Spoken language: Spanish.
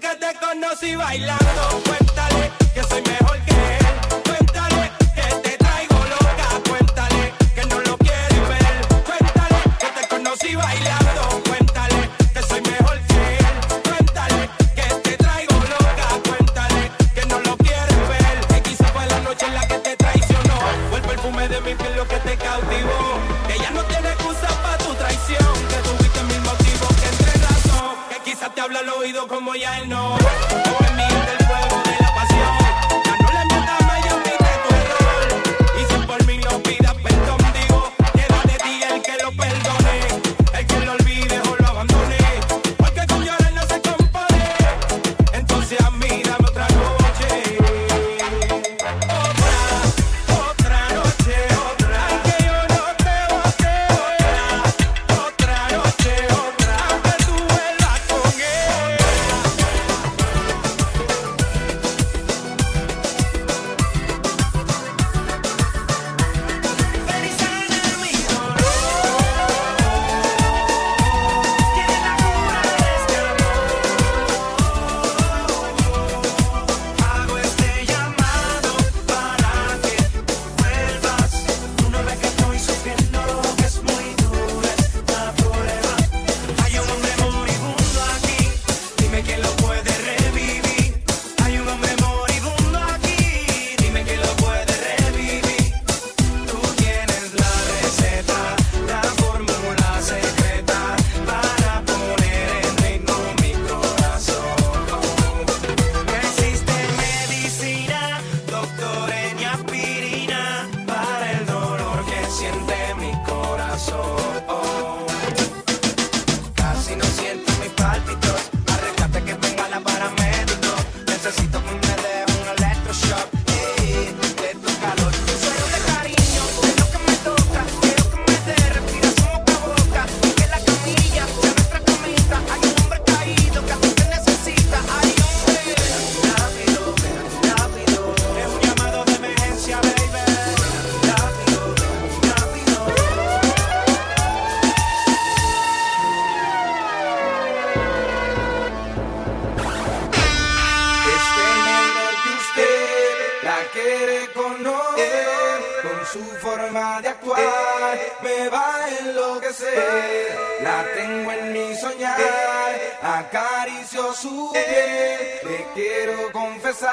que te conocí bailando. Cuéntale que soy mejor. su forma de actuar me va a enloquecer. La tengo en mi soñar, acaricio su piel, le quiero confesar.